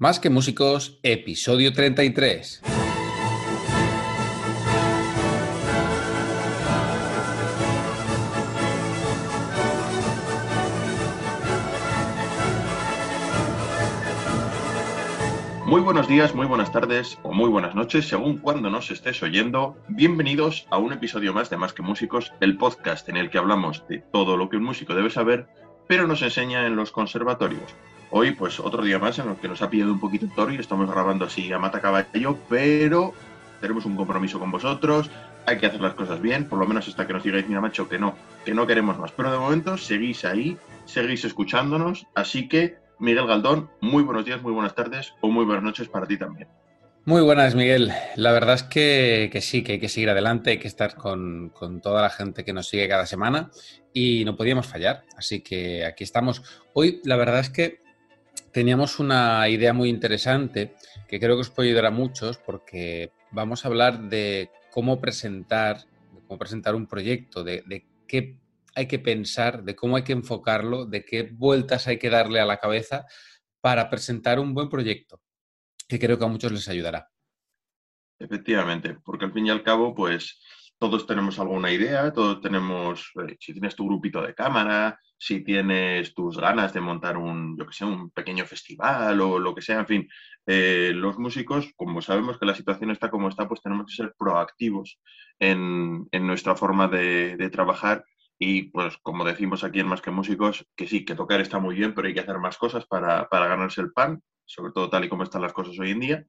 Más que músicos, episodio 33. Muy buenos días, muy buenas tardes o muy buenas noches, según cuando nos estés oyendo. Bienvenidos a un episodio más de Más que Músicos, el podcast en el que hablamos de todo lo que un músico debe saber, pero nos enseña en los conservatorios. Hoy, pues otro día más en el que nos ha pillado un poquito el toro y estamos grabando así a mata caballo, pero tenemos un compromiso con vosotros, hay que hacer las cosas bien, por lo menos hasta que nos digáis, mira macho, que no, que no queremos más. Pero de momento seguís ahí, seguís escuchándonos, así que Miguel Galdón, muy buenos días, muy buenas tardes o muy buenas noches para ti también. Muy buenas, Miguel. La verdad es que, sí, que hay que seguir adelante, hay que estar con, con, toda la gente que nos sigue cada semana y no podíamos fallar. Así que aquí estamos. Hoy, la verdad es que teníamos una idea muy interesante que creo que os puede ayudar a muchos porque vamos a hablar de cómo presentar, cómo presentar un proyecto, de, qué hay que pensar, de cómo hay que enfocarlo, de qué vueltas hay que darle a la cabeza para presentar un buen proyecto, que creo que a muchos les ayudará. Efectivamente, porque al fin y al cabo, pues todos tenemos alguna idea, todos tenemos, eh, si tienes tu grupito de cámara, si tienes tus ganas de montar un, yo que sé, un pequeño festival o lo que sea, en fin, eh, los músicos, como sabemos que la situación está como está, pues tenemos que ser proactivos en, nuestra forma de, trabajar y pues como decimos aquí en Más que Músicos, que sí, que tocar está muy bien, pero hay que hacer más cosas para, ganarse el pan, sobre todo tal y como están las cosas hoy en día.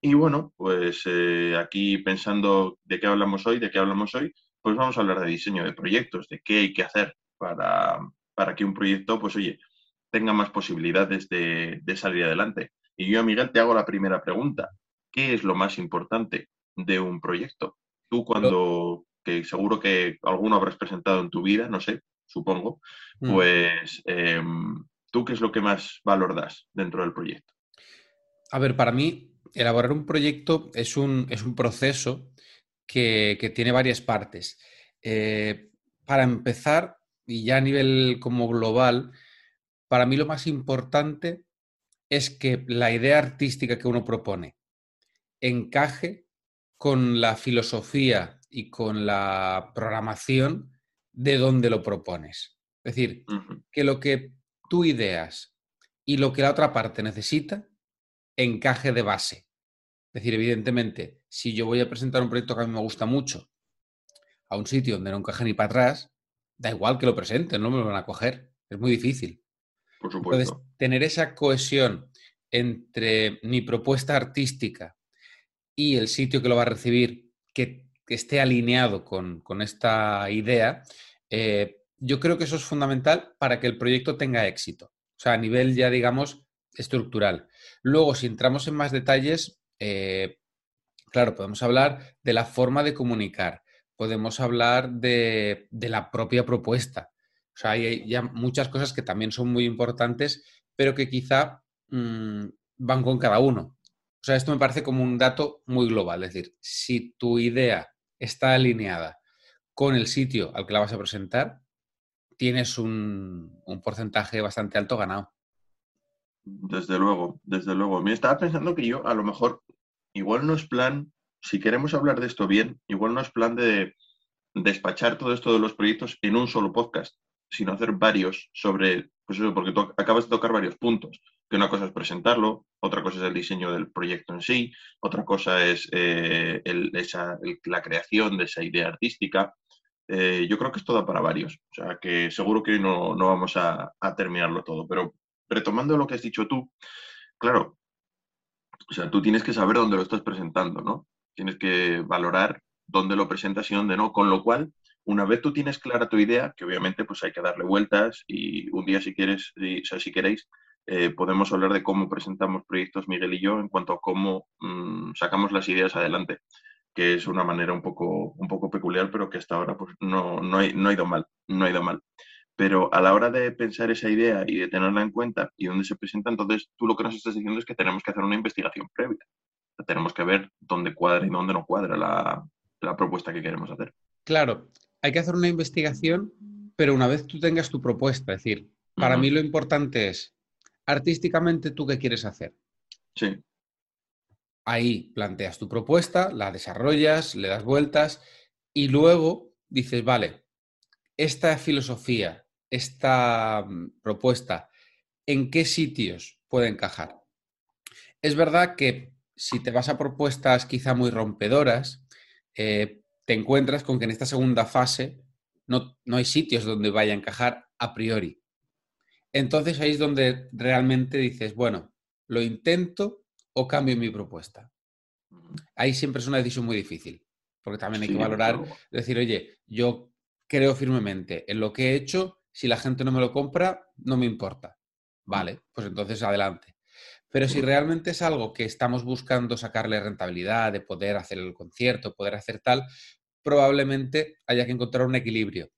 Y bueno, pues eh, aquí pensando de qué hablamos hoy, de qué hablamos hoy, pues vamos a hablar de diseño de proyectos, de qué hay que hacer para, para que un proyecto, pues oye, tenga más posibilidades de, salir adelante. Y yo, Miguel, te hago la primera pregunta. ¿Qué es lo más importante de un proyecto? Tú cuando, que seguro que alguno habrás presentado en tu vida, no sé, supongo, mm. pues em, tú qué es lo que más valor das dentro del proyecto? A ver, para mí, elaborar un proyecto es un, es un proceso que, tiene varias partes. Eh, para empezar, y ya a nivel como global, para mí lo más importante es que la idea artística que uno propone encaje con la filosofía y con la programación de donde lo propones. Es decir, que lo que tú ideas y lo que la otra parte necesita encaje de base. Es decir, evidentemente, si yo voy a presentar un proyecto que a mí me gusta mucho a un sitio donde no encaje ni para atrás, da igual que lo presenten, no me lo van a coger. Es muy difícil. Por supuesto. Entonces, tener esa cohesión entre mi propuesta artística y el sitio que lo va a recibir, que, esté alineado con, esta idea, eh, yo creo que eso es fundamental para que el proyecto tenga éxito. O sea, a nivel ya, digamos, estructural. Luego, si entramos en más detalles, eh, claro, podemos hablar de la forma de comunicar, podemos hablar de, la propia propuesta. O sea, hay ya muchas cosas que también son muy importantes, pero que quizá mm, van con cada uno. O sea, esto me parece como un dato muy global. Es decir, si tu idea está alineada con el sitio al que la vas a presentar, tienes un, un porcentaje bastante alto ganado. Desde luego, desde luego. Me estaba pensando que yo a lo mejor igual no es plan si queremos hablar de esto bien, igual no es plan de despachar todo esto de los proyectos en un solo podcast, sino hacer varios sobre, pues eso, porque acabas de tocar varios puntos, que una cosa es presentarlo, otra cosa es el diseño del proyecto en sí, otra cosa es eh, la creación de esa idea artística. Eh, yo creo que es todo para varios, o sea que seguro que no, vamos a terminarlo todo, pero retomando lo que has dicho tú, claro, o sea, tú tienes que saber dónde lo estás presentando, ¿no? tienes que valorar dónde lo presentas y dónde no, con lo cual, una vez tú tienes clara tu idea, que obviamente pues hay que darle vueltas y un día si quieres, si, o sea, si queréis, eh, podemos hablar de cómo presentamos proyectos Miguel y yo en cuanto a cómo mm, sacamos las ideas adelante, que es una manera un poco, un poco peculiar, pero que hasta ahora pues, no, no, no ha ido mal, no ha ido mal. Pero a la hora de pensar esa idea y de tenerla en cuenta y dónde se presenta, entonces tú lo que nos estás diciendo es que tenemos que hacer una investigación previa. Tenemos que ver dónde cuadra y dónde no cuadra la, la propuesta que queremos hacer. Claro, hay que hacer una investigación, pero una vez tú tengas tu propuesta, es decir, para mí lo importante es, artísticamente, ¿tú qué quieres hacer? Sí. Ahí planteas tu propuesta, la desarrollas, le das vueltas y luego dices, vale, esta filosofía, esta mm, propuesta, ¿en qué sitios puede encajar? Es verdad que si te vas a propuestas quizá muy rompedoras, eh, te encuentras con que en esta segunda fase no, no hay sitios donde vaya a encajar a priori. Entonces ahí es donde realmente dices, bueno, lo intento o cambio mi propuesta. Ahí siempre es una decisión muy difícil, porque también hay que valorar, decir, oye, yo creo firmemente en lo que he hecho, si la gente no me lo compra, no me importa. Vale, pues entonces adelante. Pero si realmente es algo que estamos buscando sacarle rentabilidad, de poder hacer el concierto, poder hacer tal, probablemente haya que encontrar un equilibrio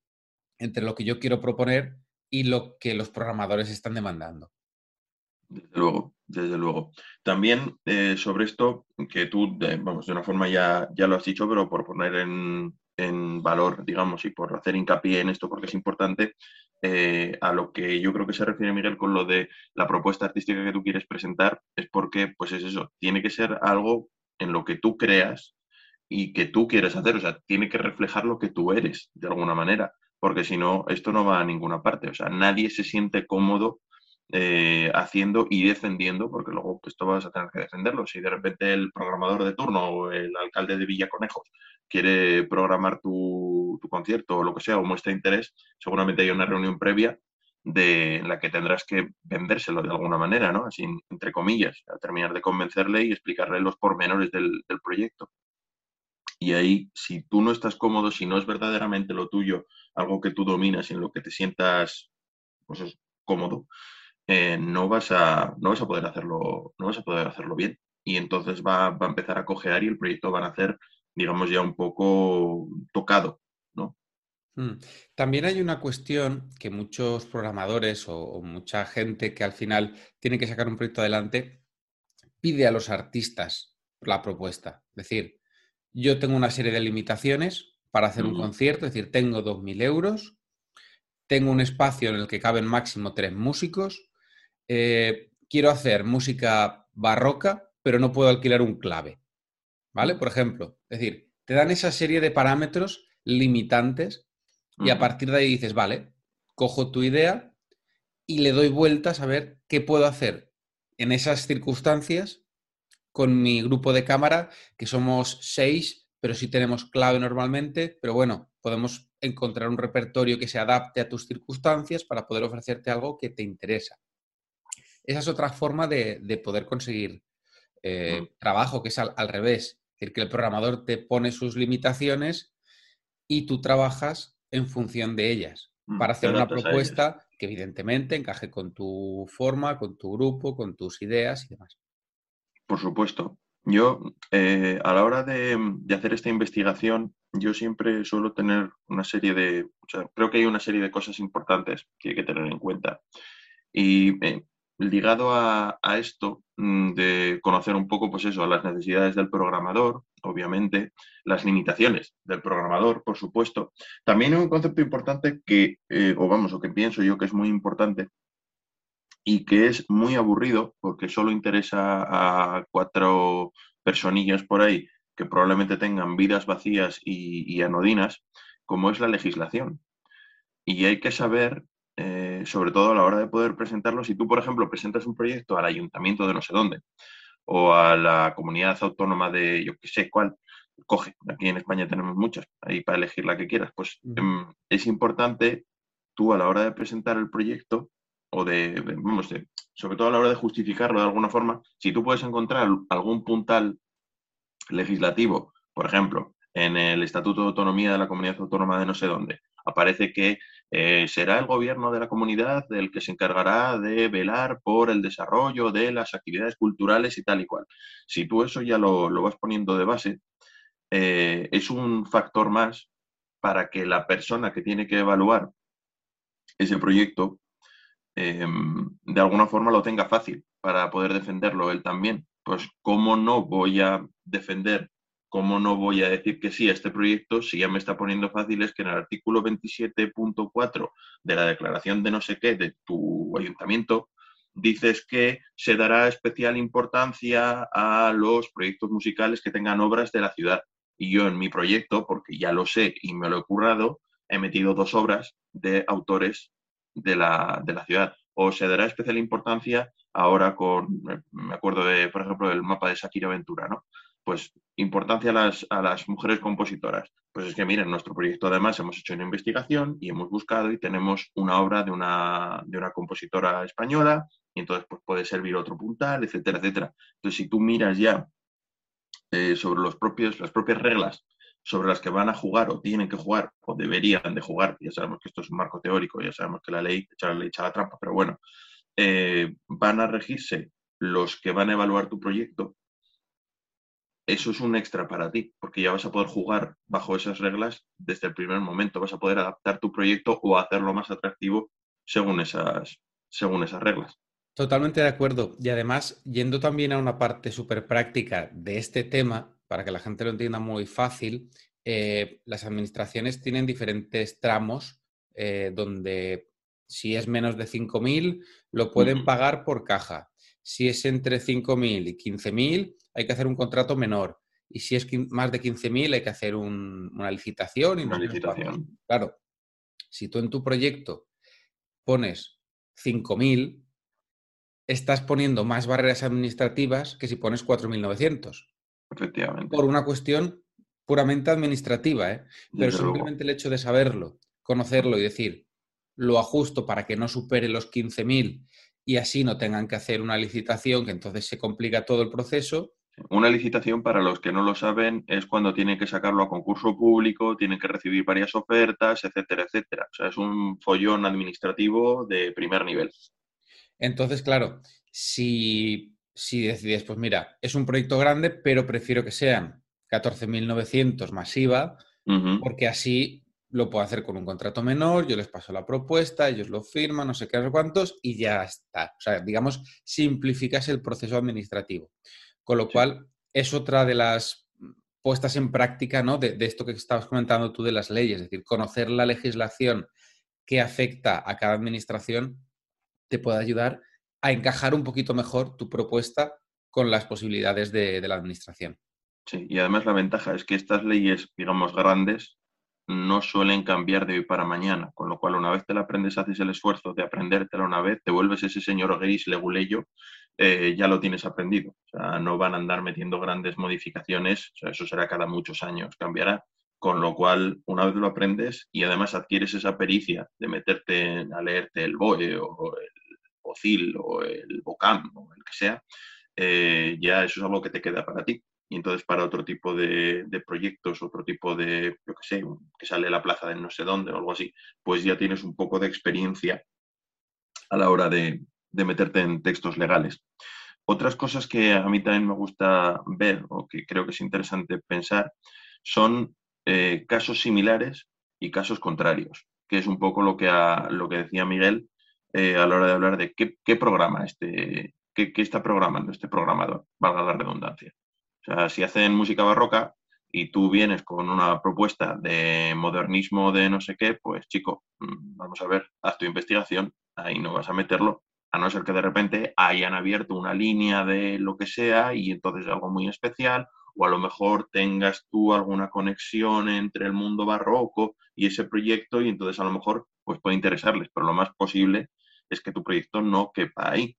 entre lo que yo quiero proponer y lo que los programadores están demandando. Desde luego, desde luego. También eh, sobre esto, que tú, vamos, de una forma ya, ya lo has dicho, pero por poner en, en valor, digamos, y por hacer hincapié en esto porque es importante, eh, a lo que yo creo que se refiere Miguel con lo de la propuesta artística que tú quieres presentar, es porque, pues es eso, tiene que ser algo en lo que tú creas y que tú quieres hacer, o sea, tiene que reflejar lo que tú eres, de alguna manera, porque si no, esto no va a ninguna parte, o sea, nadie se siente cómodo eh, haciendo y defendiendo, porque luego pues, esto vas a tener que defenderlo. Si de repente el programador de turno o el alcalde de Villa Conejos quiere programar tu, concierto o lo que sea, o muestra interés, seguramente hay una reunión previa de, en la que tendrás que vendérselo de alguna manera, ¿no? Así, entre comillas, a terminar de convencerle y explicarle los pormenores del, del proyecto. Y ahí, si tú no estás cómodo, si no es verdaderamente lo tuyo, algo que tú dominas y en lo que te sientas pues, cómodo, eh, no, vas a, no vas a poder hacerlo, no vas a poder hacerlo bien. Y entonces va, a empezar a cojear y el proyecto va a hacer, digamos, ya un poco tocado, ¿no? Mm. También hay una cuestión que muchos programadores o, mucha gente que al final tiene que sacar un proyecto adelante pide a los artistas la propuesta. Es decir, yo tengo una serie de limitaciones para hacer un concierto, es decir, tengo 2.000 euros, tengo un espacio en el que caben máximo tres músicos, eh, quiero hacer música barroca, pero no puedo alquilar un clave. ¿Vale? Por ejemplo, es decir, te dan esa serie de parámetros limitantes y a partir de ahí dices, vale, cojo tu idea y le doy vueltas a ver qué puedo hacer en esas circunstancias con mi grupo de cámara, que somos seis, pero sí tenemos clave normalmente, pero bueno, podemos encontrar un repertorio que se adapte a tus circunstancias para poder ofrecerte algo que te interesa. Esa es otra forma de, poder conseguir eh, trabajo, que es al, revés. Es decir, que el programador te pone sus limitaciones y tú trabajas en función de ellas mm, para hacer una propuesta que evidentemente encaje con tu forma, con tu grupo, con tus ideas y demás. Por supuesto. Yo, eh, a la hora de, hacer esta investigación, yo siempre suelo tener una serie de, creo que hay una serie de cosas importantes que hay que tener en cuenta. Y eh, ligado a, esto mm, de conocer un poco, pues eso, las necesidades del programador, obviamente, las limitaciones del programador, por supuesto. También un concepto importante que, eh, o vamos, o que pienso yo que es muy importante y que es muy aburrido porque solo interesa a cuatro personillas por ahí que probablemente tengan vidas vacías y anodinas, como es la legislación. Y hay que saber eh, sobre todo a la hora de poder presentarlo, si tú, por ejemplo, presentas un proyecto al ayuntamiento de no sé dónde o a la comunidad autónoma de yo qué sé cuál, coge, aquí en España tenemos muchas, ahí para elegir la que quieras, pues em, es importante tú a la hora de presentar el proyecto o de, vamos, sobre todo a la hora de justificarlo de alguna forma, si tú puedes encontrar algún puntal legislativo, por ejemplo, en el Estatuto de Autonomía de la Comunidad Autónoma de no sé dónde, aparece que eh, será el gobierno de la comunidad el que se encargará de velar por el desarrollo de las actividades culturales y tal y cual. Si tú eso ya lo, vas poniendo de base, eh, es un factor más para que la persona que tiene que evaluar ese proyecto em, de alguna forma lo tenga fácil para poder defenderlo él también. Pues cómo no voy a defender ¿cómo no voy a decir que sí a este proyecto si ya me está poniendo fácil es que en el artículo 27.4 de la declaración de no sé qué de tu ayuntamiento dices que se dará especial importancia a los proyectos musicales que tengan obras de la ciudad? Y yo en mi proyecto, porque ya lo sé y me lo he currado, he metido dos obras de autores de la, de la ciudad. O se dará especial importancia ahora con, me acuerdo de, por ejemplo, el mapa de Shakira Ventura, ¿no? Pues importancia a las, a las, mujeres compositoras. Pues es que, miren, nuestro proyecto además hemos hecho una investigación y hemos buscado y tenemos una obra de una, de una compositora española y entonces pues, puede servir otro puntal, etcétera, etcétera. Entonces, si tú miras ya eh, sobre los propios, las propias reglas sobre las que van a jugar o tienen que jugar o deberían de jugar, ya sabemos que esto es un marco teórico, ya sabemos que la ley echa la ley echa la trampa, pero bueno, eh, van a regirse los que van a evaluar tu proyecto eso es un extra para ti, porque ya vas a poder jugar bajo esas reglas desde el primer momento, vas a poder adaptar tu proyecto o hacerlo más atractivo según esas, según esas reglas. Totalmente de acuerdo. Y además, yendo también a una parte súper práctica de este tema, para que la gente lo entienda muy fácil, eh, las administraciones tienen diferentes tramos eh, donde si es menos de 5.000, lo pueden pagar por caja. Si es entre 5.000 y 15.000, hay que hacer un contrato menor. Y si es más de 15.000, hay que hacer una licitación. Y una licitación. Claro, si tú en tu proyecto pones 5.000, estás poniendo más barreras administrativas que si pones 4.900. Efectivamente. Por una cuestión puramente administrativa, ¿eh? Pero simplemente el hecho de saberlo, conocerlo y decir, lo ajusto para que no supere los 15.000 y así no tengan que hacer una licitación, que entonces se complica todo el proceso, una licitación, para los que no lo saben, es cuando tienen que sacarlo a concurso público, tienen que recibir varias ofertas, etcétera, etcétera. O sea, es un follón administrativo de primer nivel. Entonces, claro, si, si decides, pues mira, es un proyecto grande, pero prefiero que sean 14.900 masiva, porque así lo puedo hacer con un contrato menor, yo les paso la propuesta, ellos lo firman, no sé qué, no sé cuántos, y ya está. O sea, digamos, simplificas el proceso administrativo. Con lo cual, es otra de las puestas en práctica ¿no? de, esto que estabas comentando tú de las leyes, es decir, conocer la legislación que afecta a cada administración te puede ayudar a encajar un poquito mejor tu propuesta con las posibilidades de, de la administración. Sí, y además la ventaja es que estas leyes, digamos, grandes, no suelen cambiar de hoy para mañana, con lo cual una vez te la aprendes, haces el esfuerzo de aprendértela una vez, te vuelves ese señor gris leguleyo, eh, ya lo tienes aprendido. O sea, no van a andar metiendo grandes modificaciones, eso será cada muchos años, cambiará. Con lo cual, una vez lo aprendes y además adquieres esa pericia de meterte a leerte el BOE o el OCIL o el BOCAM o el que sea, eh, ya eso es algo que te queda para ti y entonces para otro tipo de, proyectos, otro tipo de, yo qué sé, que sale la plaza de no sé dónde o algo así, pues ya tienes un poco de experiencia a la hora de, meterte en textos legales. Otras cosas que a mí también me gusta ver o que creo que es interesante pensar son eh, casos similares y casos contrarios, que es un poco lo que, lo que decía Miguel eh, a la hora de hablar de qué, programa este, qué, qué, está programando este programador, valga la redundancia. O sea, si hacen música barroca y tú vienes con una propuesta de modernismo de no sé qué, pues chico, mm, vamos a ver, haz tu investigación, ahí no vas a meterlo, a no ser que de repente hayan abierto una línea de lo que sea y entonces algo muy especial, o a lo mejor tengas tú alguna conexión entre el mundo barroco y ese proyecto y entonces a lo mejor pues puede interesarles, pero lo más posible es que tu proyecto no quepa ahí.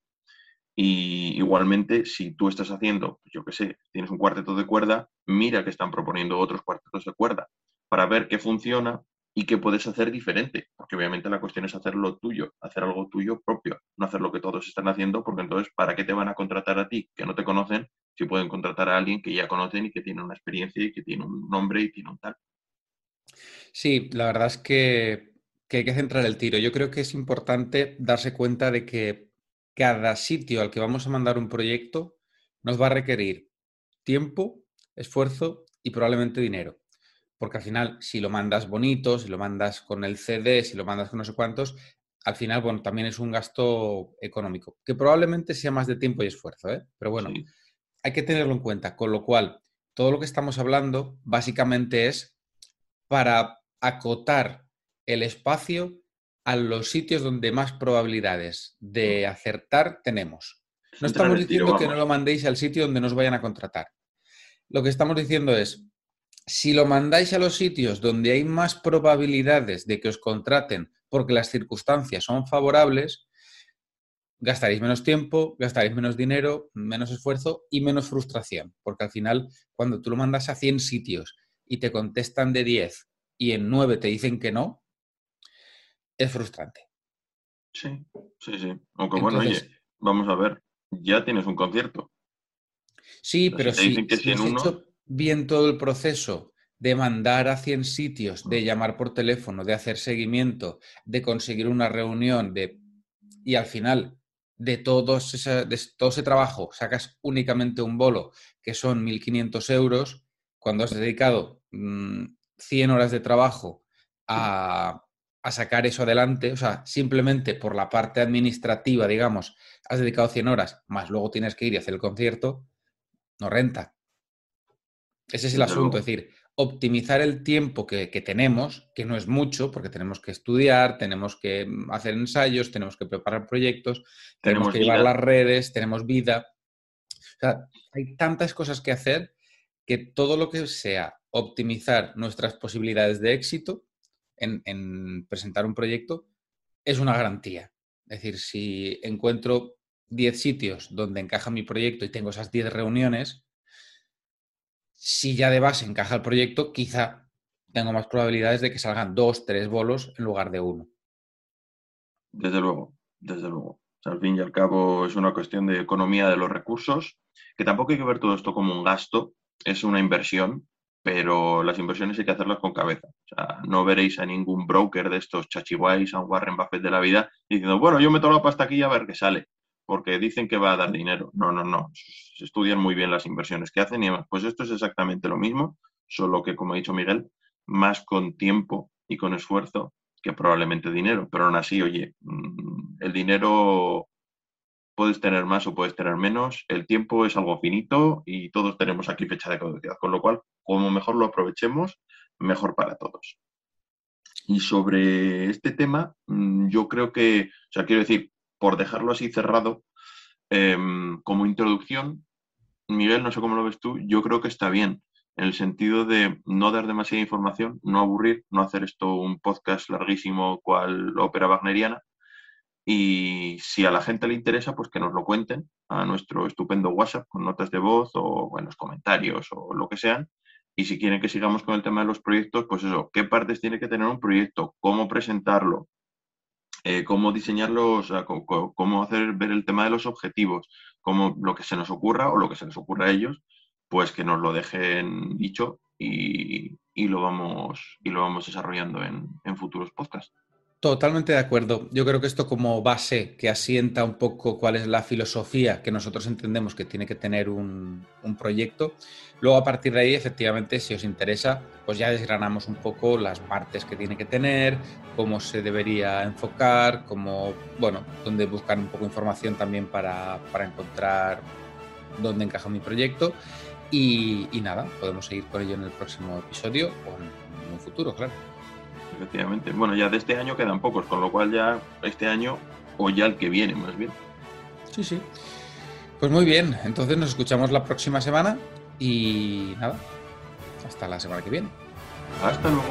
Y igualmente, si tú estás haciendo, yo qué sé, tienes un cuarteto de cuerda, mira que están proponiendo otros cuartetos de cuerda para ver qué funciona y qué puedes hacer diferente. Porque obviamente la cuestión es hacer lo tuyo, hacer algo tuyo propio, no hacer lo que todos están haciendo, porque entonces, ¿para qué te van a contratar a ti que no te conocen si pueden contratar a alguien que ya conocen y que tiene una experiencia y que tiene un nombre y tiene un tal? Sí, la verdad es que, que hay que centrar el tiro. Yo creo que es importante darse cuenta de que cada sitio al que vamos a mandar un proyecto nos va a requerir tiempo, esfuerzo y probablemente dinero. Porque al final, si lo mandas bonito, si lo mandas con el CD, si lo mandas con no sé cuántos, al final, bueno, también es un gasto económico, que probablemente sea más de tiempo y esfuerzo, ¿eh? Pero bueno, hay que tenerlo en cuenta. Con lo cual, todo lo que estamos hablando básicamente es para acotar el espacio a los sitios donde más probabilidades de acertar tenemos. No estamos diciendo que no lo mandéis al sitio donde nos vayan a contratar. Lo que estamos diciendo es, si lo mandáis a los sitios donde hay más probabilidades de que os contraten porque las circunstancias son favorables, gastaréis menos tiempo, gastaréis menos dinero, menos esfuerzo y menos frustración. Porque al final, cuando tú lo mandas a 100 sitios y te contestan de 10 y en 9 te dicen que no, es frustrante. Sí, sí, sí. Aunque bueno, oye, vamos a ver, ya tienes un concierto. Sí, pero si, si, has hecho bien todo el proceso de mandar a 100 sitios, de llamar por teléfono, de hacer seguimiento, de conseguir una reunión, de... y al final de, todos de todo ese trabajo sacas únicamente un bolo, que son 1.500 euros, cuando has dedicado 100 mm, horas de trabajo a, a sacar eso adelante, o sea, simplemente por la parte administrativa, digamos, has dedicado 100 horas, más luego tienes que ir y hacer el concierto, no renta. Ese es el asunto, es decir, optimizar el tiempo que, tenemos, que no es mucho, porque tenemos que estudiar, tenemos que mm, hacer ensayos, tenemos que preparar proyectos, tenemos, que llevar las redes, tenemos vida. O sea, hay tantas cosas que hacer que todo lo que sea optimizar nuestras posibilidades de éxito en, en presentar un proyecto es una garantía. Es decir, si encuentro 10 sitios donde encaja mi proyecto y tengo esas 10 reuniones, si ya de base encaja el proyecto, quizá tengo más probabilidades de que salgan dos, tres bolos en lugar de uno. Desde luego, desde luego. al fin y al cabo es una cuestión de economía de los recursos, que tampoco hay que ver todo esto como un gasto, es una inversión, pero las inversiones hay que hacerlas con cabeza. O sea, no veréis a ningún broker de estos chachiguays, a Warren Buffett de la vida, diciendo, bueno, yo meto la pasta aquí a ver qué sale porque dicen que va a dar dinero. No, no, no. Se estudian muy bien las inversiones que hacen y demás. Pues esto es exactamente lo mismo, solo que, como ha dicho Miguel, más con tiempo y con esfuerzo que probablemente dinero. Pero aún así, oye, mm, el dinero puedes tener más o puedes tener menos. El tiempo es algo finito y todos tenemos aquí fecha de caducidad. Con lo cual, como mejor lo aprovechemos, mejor para todos. Y sobre este tema, mm, yo creo que, o sea, quiero decir, por dejarlo así cerrado, em, como introducción, Miguel, no sé cómo lo ves tú, yo creo que está bien, en el sentido de no dar demasiada información, no aburrir, no hacer esto un podcast larguísimo cual ópera wagneriana. Y si a la gente le interesa, pues que nos lo cuenten a nuestro estupendo WhatsApp con notas de voz o buenos comentarios o lo que sean. Y si quieren que sigamos con el tema de los proyectos, pues eso, ¿qué partes tiene que tener un proyecto? ¿Cómo presentarlo? Eh, cómo diseñarlos, cómo, hacer ver el tema de los objetivos, cómo lo que se nos ocurra o lo que se les ocurra a ellos, pues que nos lo dejen dicho y, lo, vamos, y lo vamos desarrollando en, en futuros podcasts. Totalmente de acuerdo. Yo creo que esto como base que asienta un poco cuál es la filosofía que nosotros entendemos que tiene que tener un, proyecto. Luego a partir de ahí, efectivamente, si os interesa, pues ya desgranamos un poco las partes que tiene que tener, cómo se debería enfocar, cómo, bueno, dónde buscar un poco de información también para, encontrar dónde encaja mi proyecto. Y nada, podemos seguir con ello en el próximo episodio o en un futuro, claro efectivamente. Bueno, ya de este año quedan pocos, con lo cual ya este año o ya el que viene, más bien. Sí, sí. Pues muy bien, entonces nos escuchamos la próxima semana y nada, hasta la semana que viene. Hasta luego.